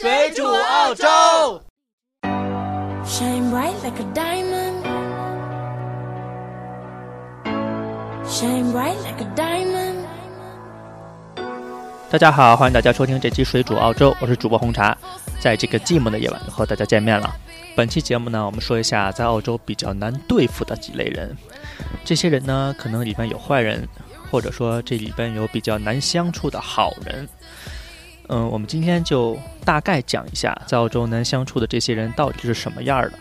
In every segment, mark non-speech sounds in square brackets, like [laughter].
水煮澳洲。Shine bright like a diamond. Shine bright like a diamond. 大家好，欢迎大家收听这期《水煮澳洲》，我是主播红茶。在这个寂寞的夜晚，和大家见面了。本期节目呢，我们说一下在澳洲比较难对付的几类人。这些人呢，可能里边有坏人，或者说这里边有比较难相处的好人。嗯，我们今天就大概讲一下，在澳洲难相处的这些人到底是什么样的。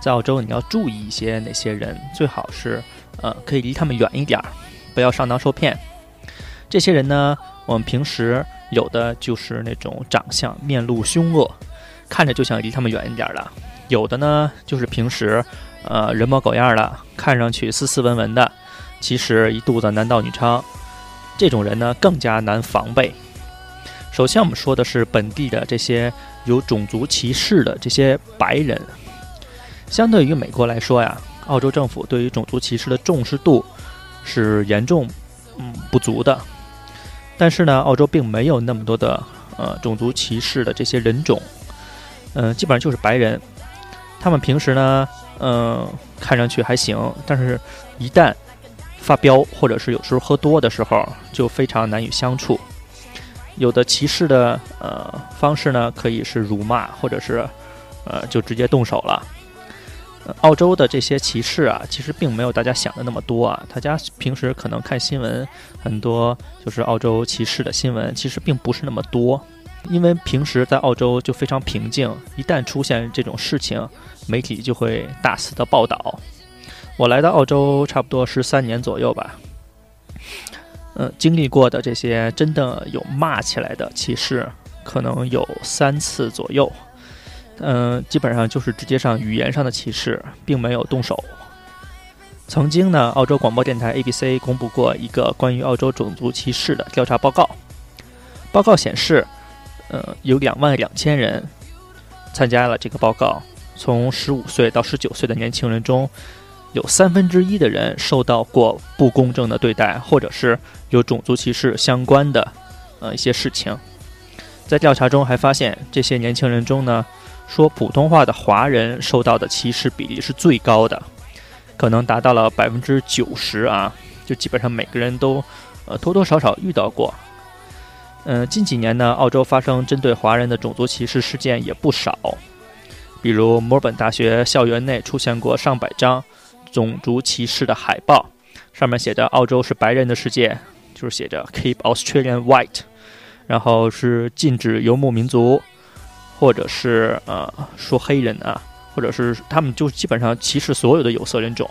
在澳洲，你要注意一些哪些人，最好是呃可以离他们远一点儿，不要上当受骗。这些人呢，我们平时有的就是那种长相面露凶恶，看着就想离他们远一点的；有的呢，就是平时呃人模狗样的，看上去斯斯文文的，其实一肚子男盗女娼。这种人呢，更加难防备。首先，我们说的是本地的这些有种族歧视的这些白人。相对于美国来说呀，澳洲政府对于种族歧视的重视度是严重嗯不足的。但是呢，澳洲并没有那么多的呃种族歧视的这些人种，嗯、基本上就是白人。他们平时呢，嗯、看上去还行，但是一旦发飙或者是有时候喝多的时候，就非常难以相处。有的歧视的呃方式呢，可以是辱骂，或者是呃就直接动手了。澳洲的这些歧视啊，其实并没有大家想的那么多啊。大家平时可能看新闻，很多就是澳洲歧视的新闻，其实并不是那么多。因为平时在澳洲就非常平静，一旦出现这种事情，媒体就会大肆的报道。我来到澳洲差不多十三年左右吧，嗯、经历过的这些真的有骂起来的歧视，可能有三次左右。嗯、基本上就是直接上语言上的歧视，并没有动手。曾经呢，澳洲广播电台 ABC 公布过一个关于澳洲种族歧视的调查报告。报告显示，呃，有两万两千人参加了这个报告。从十五岁到十九岁的年轻人中，有三分之一的人受到过不公正的对待，或者是有种族歧视相关的呃一些事情。在调查中还发现，这些年轻人中呢，说普通话的华人受到的歧视比例是最高的，可能达到了百分之九十啊，就基本上每个人都呃多多少少遇到过。嗯、近几年呢，澳洲发生针对华人的种族歧视事件也不少，比如墨尔本大学校园内出现过上百张种族歧视的海报，上面写着“澳洲是白人的世界”，就是写着 “Keep Australian White”，然后是禁止游牧民族，或者是呃说黑人啊，或者是他们就基本上歧视所有的有色人种，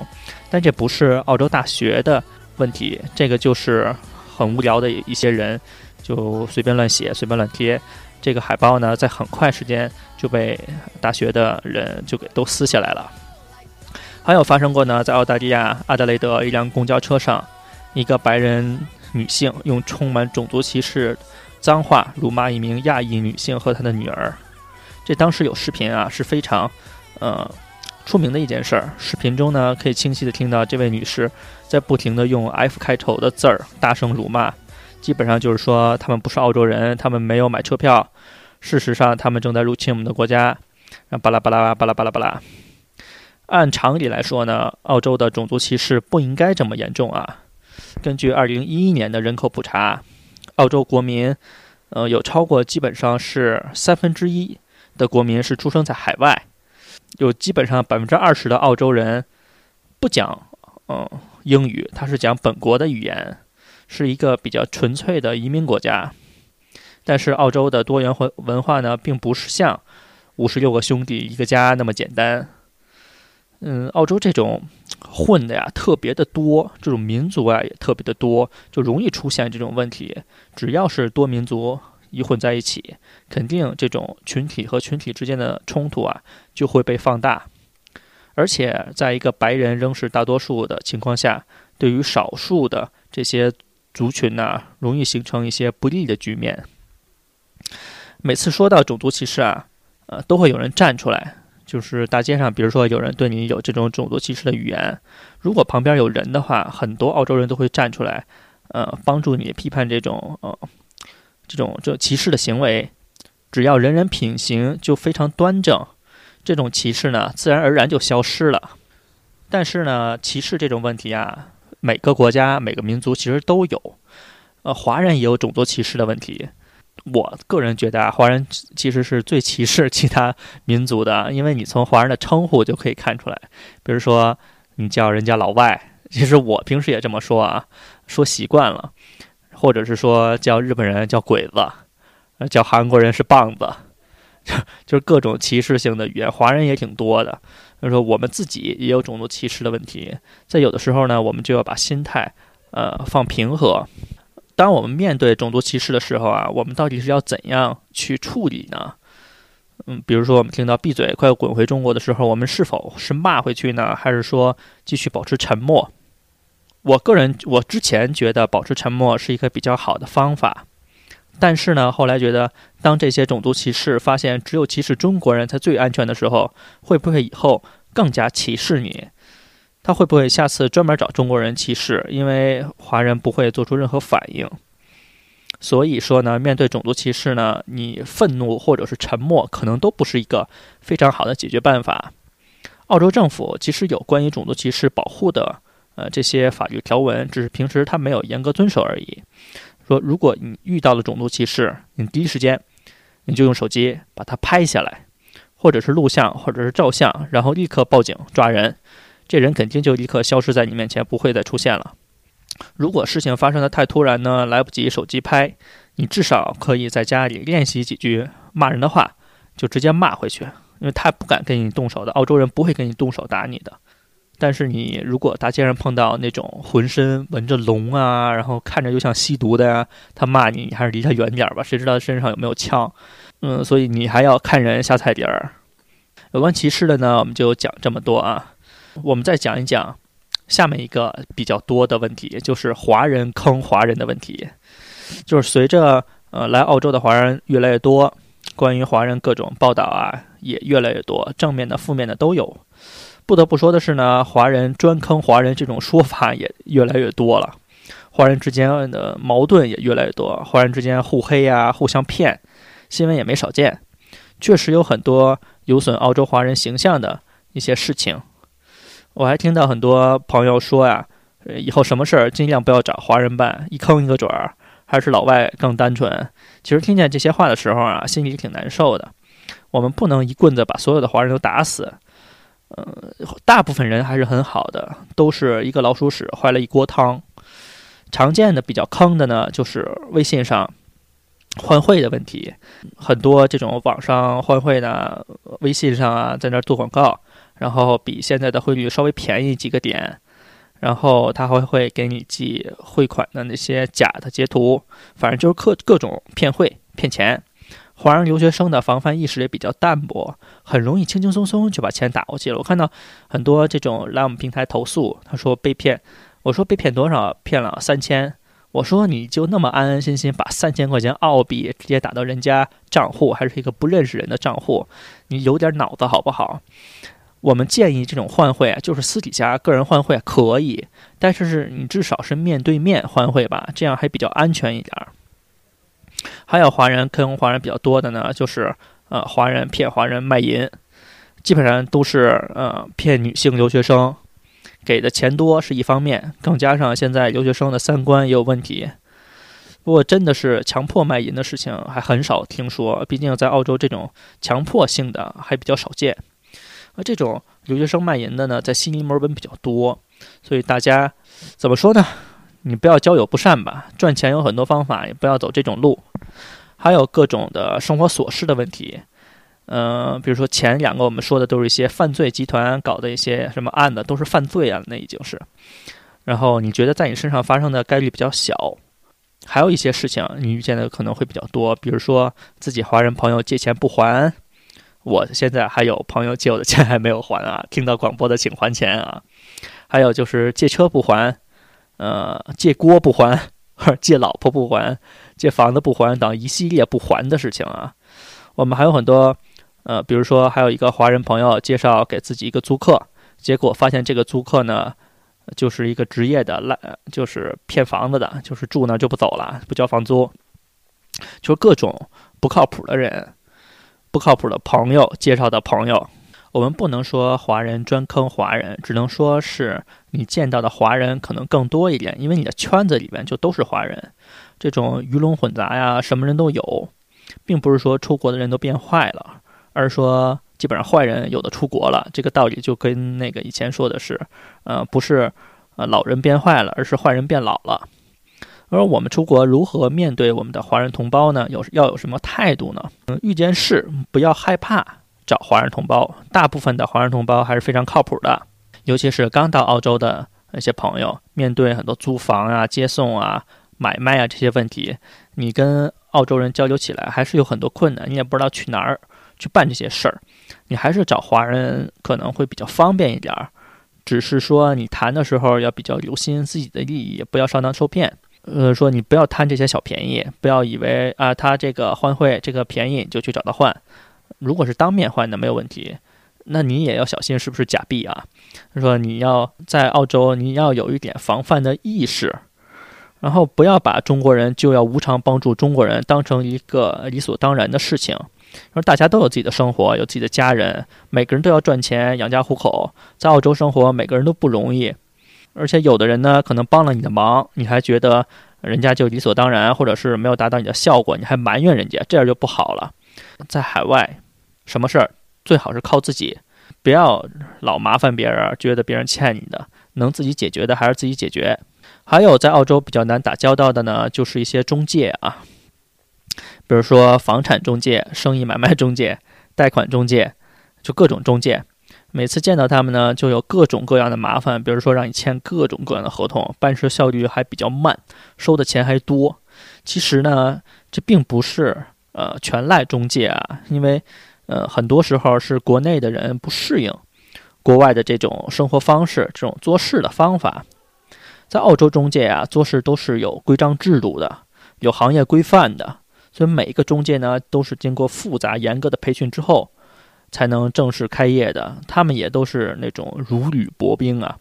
但这不是澳洲大学的问题，这个就是很无聊的一些人就随便乱写、随便乱贴。这个海报呢，在很快时间就被大学的人就给都撕下来了。还有发生过呢，在澳大利亚阿德雷德一辆公交车上，一个白人女性用充满种族歧视脏话辱骂一名亚裔女性和她的女儿。这当时有视频啊，是非常呃出名的一件事儿。视频中呢，可以清晰的听到这位女士在不停的用 F 开头的字儿大声辱骂，基本上就是说他们不是澳洲人，他们没有买车票，事实上他们正在入侵我们的国家，然巴拉巴拉巴拉巴拉巴拉。按常理来说呢，澳洲的种族歧视不应该这么严重啊。根据2011年的人口普查，澳洲国民，呃，有超过基本上是三分之一的国民是出生在海外，有基本上百分之二十的澳洲人不讲嗯、英语，他是讲本国的语言，是一个比较纯粹的移民国家。但是澳洲的多元文文化呢，并不是像五十六个兄弟一个家那么简单。嗯，澳洲这种混的呀特别的多，这种民族啊也特别的多，就容易出现这种问题。只要是多民族一混在一起，肯定这种群体和群体之间的冲突啊就会被放大。而且，在一个白人仍是大多数的情况下，对于少数的这些族群呢，容易形成一些不利的局面。每次说到种族歧视啊，呃，都会有人站出来，就是大街上，比如说有人对你有这种种族歧视的语言，如果旁边有人的话，很多澳洲人都会站出来，呃，帮助你批判这种呃这种这歧视的行为。只要人人品行就非常端正，这种歧视呢，自然而然就消失了。但是呢，歧视这种问题啊，每个国家、每个民族其实都有。呃，华人也有种族歧视的问题。我个人觉得啊，华人其实是最歧视其他民族的，因为你从华人的称呼就可以看出来。比如说，你叫人家老外，其实我平时也这么说啊，说习惯了；或者是说叫日本人叫鬼子，叫韩国人是棒子，就 [laughs] 就是各种歧视性的语言。华人也挺多的。就是说，我们自己也有种族歧视的问题，在有的时候呢，我们就要把心态，呃，放平和。当我们面对种族歧视的时候啊，我们到底是要怎样去处理呢？嗯，比如说我们听到“闭嘴，快滚回中国”的时候，我们是否是骂回去呢，还是说继续保持沉默？我个人，我之前觉得保持沉默是一个比较好的方法，但是呢，后来觉得，当这些种族歧视发现只有歧视中国人才最安全的时候，会不会以后更加歧视你？他会不会下次专门找中国人歧视？因为华人不会做出任何反应。所以说呢，面对种族歧视呢，你愤怒或者是沉默，可能都不是一个非常好的解决办法。澳洲政府其实有关于种族歧视保护的呃这些法律条文，只是平时他没有严格遵守而已。说如果你遇到了种族歧视，你第一时间你就用手机把它拍下来，或者是录像，或者是照相，然后立刻报警抓人。这人肯定就立刻消失在你面前，不会再出现了。如果事情发生的太突然呢，来不及手机拍，你至少可以在家里练习几句骂人的话，就直接骂回去，因为他不敢跟你动手的。澳洲人不会跟你动手打你的。但是你如果大街上碰到那种浑身纹着龙啊，然后看着又像吸毒的呀，他骂你，你还是离他远点吧，谁知道他身上有没有枪？嗯，所以你还要看人下菜碟儿。有关歧视的呢，我们就讲这么多啊。我们再讲一讲下面一个比较多的问题，就是华人坑华人的问题。就是随着呃来澳洲的华人越来越多，关于华人各种报道啊也越来越多，正面的、负面的都有。不得不说的是呢，华人专坑华人这种说法也越来越多了，华人之间的矛盾也越来越多，华人之间互黑呀、互相骗，新闻也没少见。确实有很多有损澳洲华人形象的一些事情。我还听到很多朋友说呀，以后什么事儿尽量不要找华人办，一坑一个准儿，还是老外更单纯。其实听见这些话的时候啊，心里挺难受的。我们不能一棍子把所有的华人都打死。呃，大部分人还是很好的，都是一个老鼠屎坏了一锅汤。常见的比较坑的呢，就是微信上换汇的问题。很多这种网上换汇的，微信上啊，在那做广告。然后比现在的汇率稍微便宜几个点，然后他还会给你寄汇款的那些假的截图，反正就是各各种骗汇骗钱。华人留学生的防范意识也比较淡薄，很容易轻轻松松就把钱打过去了。我看到很多这种来我们平台投诉，他说被骗，我说被骗多少？骗了三千。我说你就那么安安心心把三千块钱澳币直接打到人家账户，还是一个不认识人的账户？你有点脑子好不好？我们建议这种换汇啊，就是私底下个人换汇可以，但是是你至少是面对面换汇吧，这样还比较安全一点儿。还有华人坑华人比较多的呢，就是呃华人骗华人卖淫，基本上都是呃骗女性留学生，给的钱多是一方面，更加上现在留学生的三观也有问题。不过真的是强迫卖淫的事情还很少听说，毕竟在澳洲这种强迫性的还比较少见。而这种留学生卖淫的呢，在悉尼、墨尔本比较多，所以大家怎么说呢？你不要交友不善吧，赚钱有很多方法，也不要走这种路。还有各种的生活琐事的问题，嗯，比如说前两个我们说的都是一些犯罪集团搞的一些什么案子，都是犯罪啊，那已经是。然后你觉得在你身上发生的概率比较小，还有一些事情你遇见的可能会比较多，比如说自己华人朋友借钱不还。我现在还有朋友借我的钱还没有还啊！[laughs] 听到广播的请还钱啊！还有就是借车不还，呃，借锅不还，[laughs] 借老婆不还，借房子不还等一系列不还的事情啊！我们还有很多，呃，比如说还有一个华人朋友介绍给自己一个租客，结果发现这个租客呢，就是一个职业的烂，就是骗房子的，就是住那就不走了，不交房租，就是各种不靠谱的人。不靠谱的朋友介绍的朋友。我们不能说华人专坑华人，只能说是你见到的华人可能更多一点，因为你的圈子里面就都是华人，这种鱼龙混杂呀，什么人都有，并不是说出国的人都变坏了，而是说基本上坏人有的出国了。这个道理就跟那个以前说的是，呃，不是呃老人变坏了，而是坏人变老了。而我们出国如何面对我们的华人同胞呢？有要有什么态度呢？嗯，遇见事不要害怕。找华人同胞，大部分的华人同胞还是非常靠谱的，尤其是刚到澳洲的那些朋友，面对很多租房啊、接送啊、买卖啊这些问题，你跟澳洲人交流起来还是有很多困难，你也不知道去哪儿去办这些事儿，你还是找华人可能会比较方便一点儿，只是说你谈的时候要比较留心自己的利益，不要上当受骗。呃，说你不要贪这些小便宜，不要以为啊他这个换汇这个便宜就去找他换。如果是当面换的没有问题，那你也要小心是不是假币啊？他说你要在澳洲，你要有一点防范的意识，然后不要把中国人就要无偿帮助中国人当成一个理所当然的事情。说大家都有自己的生活，有自己的家人，每个人都要赚钱养家糊口，在澳洲生活每个人都不容易，而且有的人呢可能帮了你的忙，你还觉得人家就理所当然，或者是没有达到你的效果，你还埋怨人家，这样就不好了。在海外。什么事儿最好是靠自己，不要老麻烦别人，觉得别人欠你的，能自己解决的还是自己解决。还有在澳洲比较难打交道的呢，就是一些中介啊，比如说房产中介、生意买卖中介、贷款中介，就各种中介。每次见到他们呢，就有各种各样的麻烦，比如说让你签各种各样的合同，办事效率还比较慢，收的钱还多。其实呢，这并不是呃全赖中介啊，因为。呃，很多时候是国内的人不适应国外的这种生活方式，这种做事的方法。在澳洲中介啊，做事都是有规章制度的，有行业规范的，所以每一个中介呢，都是经过复杂严格的培训之后，才能正式开业的。他们也都是那种如履薄冰啊。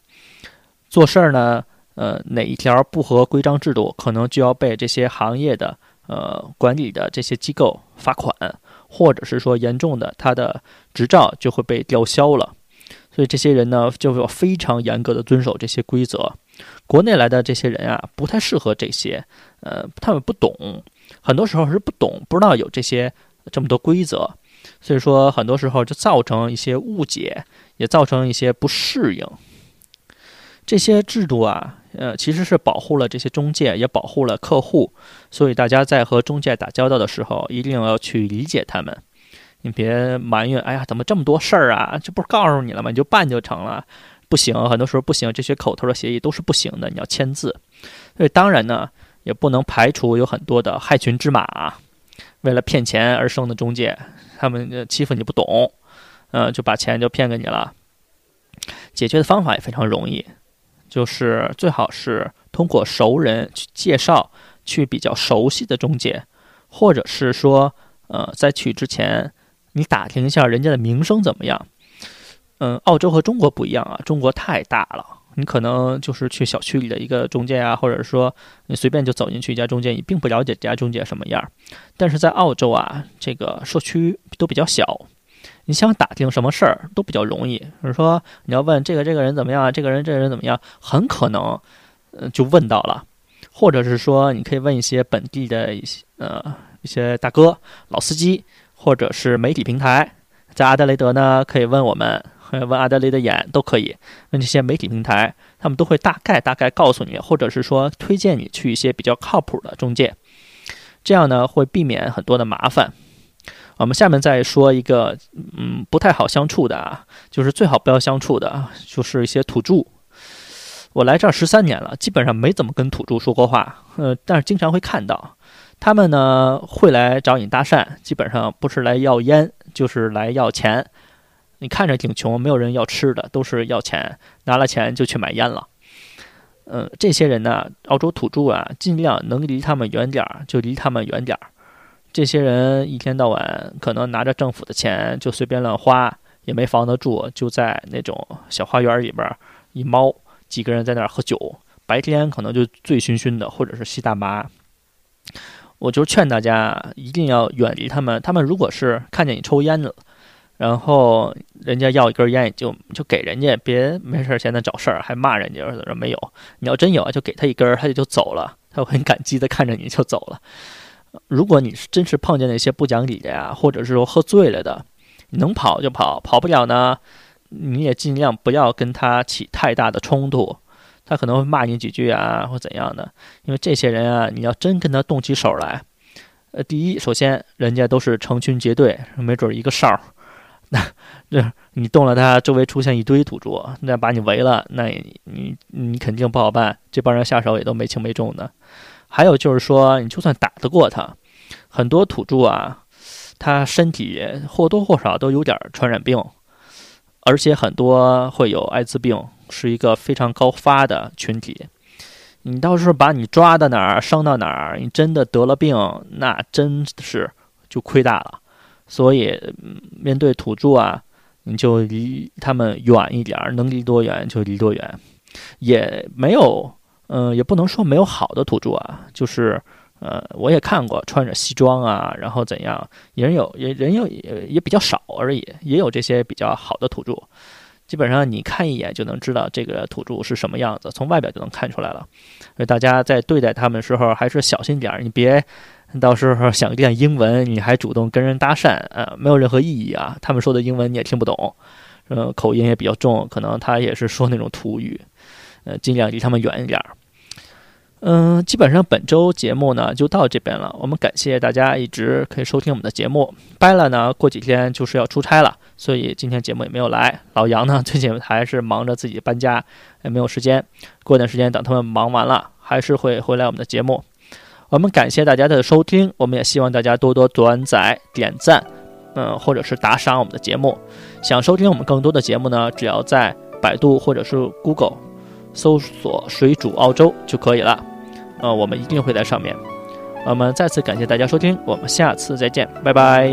做事儿呢，呃，哪一条不合规章制度，可能就要被这些行业的呃管理的这些机构罚款。或者是说严重的，他的执照就会被吊销了。所以这些人呢，就要非常严格的遵守这些规则。国内来的这些人啊，不太适合这些，呃，他们不懂，很多时候是不懂，不知道有这些这么多规则，所以说很多时候就造成一些误解，也造成一些不适应。这些制度啊。呃，其实是保护了这些中介，也保护了客户，所以大家在和中介打交道的时候，一定要去理解他们。你别埋怨，哎呀，怎么这么多事儿啊？这不是告诉你了吗？你就办就成了。不行，很多时候不行，这些口头的协议都是不行的，你要签字。所以当然呢，也不能排除有很多的害群之马，为了骗钱而生的中介，他们欺负你不懂，嗯，就把钱就骗给你了。解决的方法也非常容易。就是最好是通过熟人去介绍，去比较熟悉的中介，或者是说，呃，在去之前你打听一下人家的名声怎么样。嗯，澳洲和中国不一样啊，中国太大了，你可能就是去小区里的一个中介啊，或者说你随便就走进去一家中介，你并不了解这家中介什么样。但是在澳洲啊，这个社区都比较小。你想打听什么事儿都比较容易，比如说你要问这个这个人怎么样，这个人这个人怎么样，很可能，呃，就问到了，或者是说你可以问一些本地的一些呃一些大哥、老司机，或者是媒体平台，在阿德雷德呢可以问我们，问阿德雷的眼都可以，问这些媒体平台，他们都会大概大概告诉你，或者是说推荐你去一些比较靠谱的中介，这样呢会避免很多的麻烦。我们下面再说一个，嗯，不太好相处的啊，就是最好不要相处的啊，就是一些土著。我来这儿十三年了，基本上没怎么跟土著说过话，呃，但是经常会看到，他们呢会来找你搭讪，基本上不是来要烟，就是来要钱。你看着挺穷，没有人要吃的，都是要钱，拿了钱就去买烟了。嗯，这些人呢，澳洲土著啊，尽量能离他们远点儿就离他们远点儿。这些人一天到晚可能拿着政府的钱就随便乱花，也没房子住，就在那种小花园里边一猫，几个人在那儿喝酒，白天可能就醉醺醺的，或者是吸大麻。我就劝大家一定要远离他们。他们如果是看见你抽烟了，然后人家要一根烟，就就给人家，别没事闲的找事儿，还骂人家说没有。你要真有啊，就给他一根，他就就走了，他会很感激的看着你就走了。如果你是真是碰见那些不讲理的呀，或者是说喝醉了的，你能跑就跑，跑不了呢，你也尽量不要跟他起太大的冲突。他可能会骂你几句啊，或怎样的？因为这些人啊，你要真跟他动起手来，呃，第一，首先人家都是成群结队，没准一个哨儿，[laughs] 那这你动了他，周围出现一堆土著，那把你围了，那你你肯定不好办。这帮人下手也都没轻没重的。还有就是说，你就算打得过他，很多土著啊，他身体或多或少都有点传染病，而且很多会有艾滋病。是一个非常高发的群体，你到时候把你抓到哪儿，伤到哪儿，你真的得了病，那真是就亏大了。所以，面对土著啊，你就离他们远一点，能离多远就离多远。也没有，嗯，也不能说没有好的土著啊，就是，呃，我也看过穿着西装啊，然后怎样，人有也人有也也比较少而已，也有这些比较好的土著。基本上你看一眼就能知道这个土著是什么样子，从外表就能看出来了。所以大家在对待他们的时候还是小心点儿，你别到时候想练英文，你还主动跟人搭讪，呃，没有任何意义啊。他们说的英文你也听不懂，呃，口音也比较重，可能他也是说那种土语，呃，尽量离他们远一点儿。嗯，基本上本周节目呢就到这边了。我们感谢大家一直可以收听我们的节目。掰了呢，过几天就是要出差了，所以今天节目也没有来。老杨呢，最近还是忙着自己搬家，也没有时间。过段时间等他们忙完了，还是会回来我们的节目。我们感谢大家的收听，我们也希望大家多多转载、点赞，嗯，或者是打赏我们的节目。想收听我们更多的节目呢，只要在百度或者是 Google 搜索“水煮澳洲”就可以了。呃，我们一定会在上面。我们再次感谢大家收听，我们下次再见，拜拜。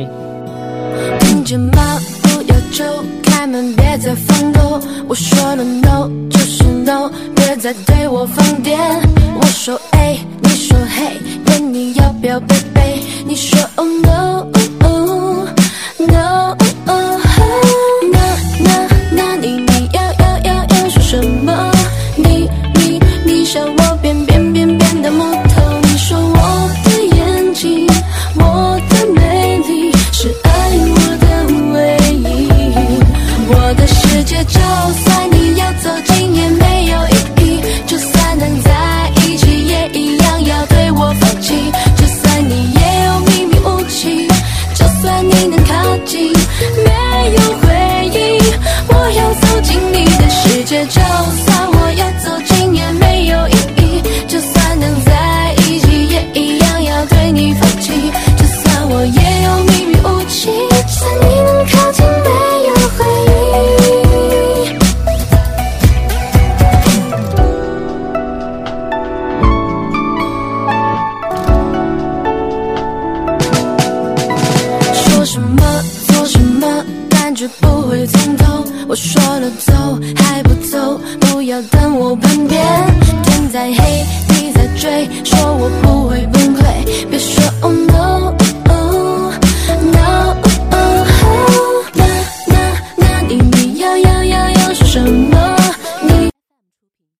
听见吗？不要走，开门别再放狗。我说了 no 就是 no，别再对我放电。我说 A，说嘿问你要不要 baby，你说 oh no no no。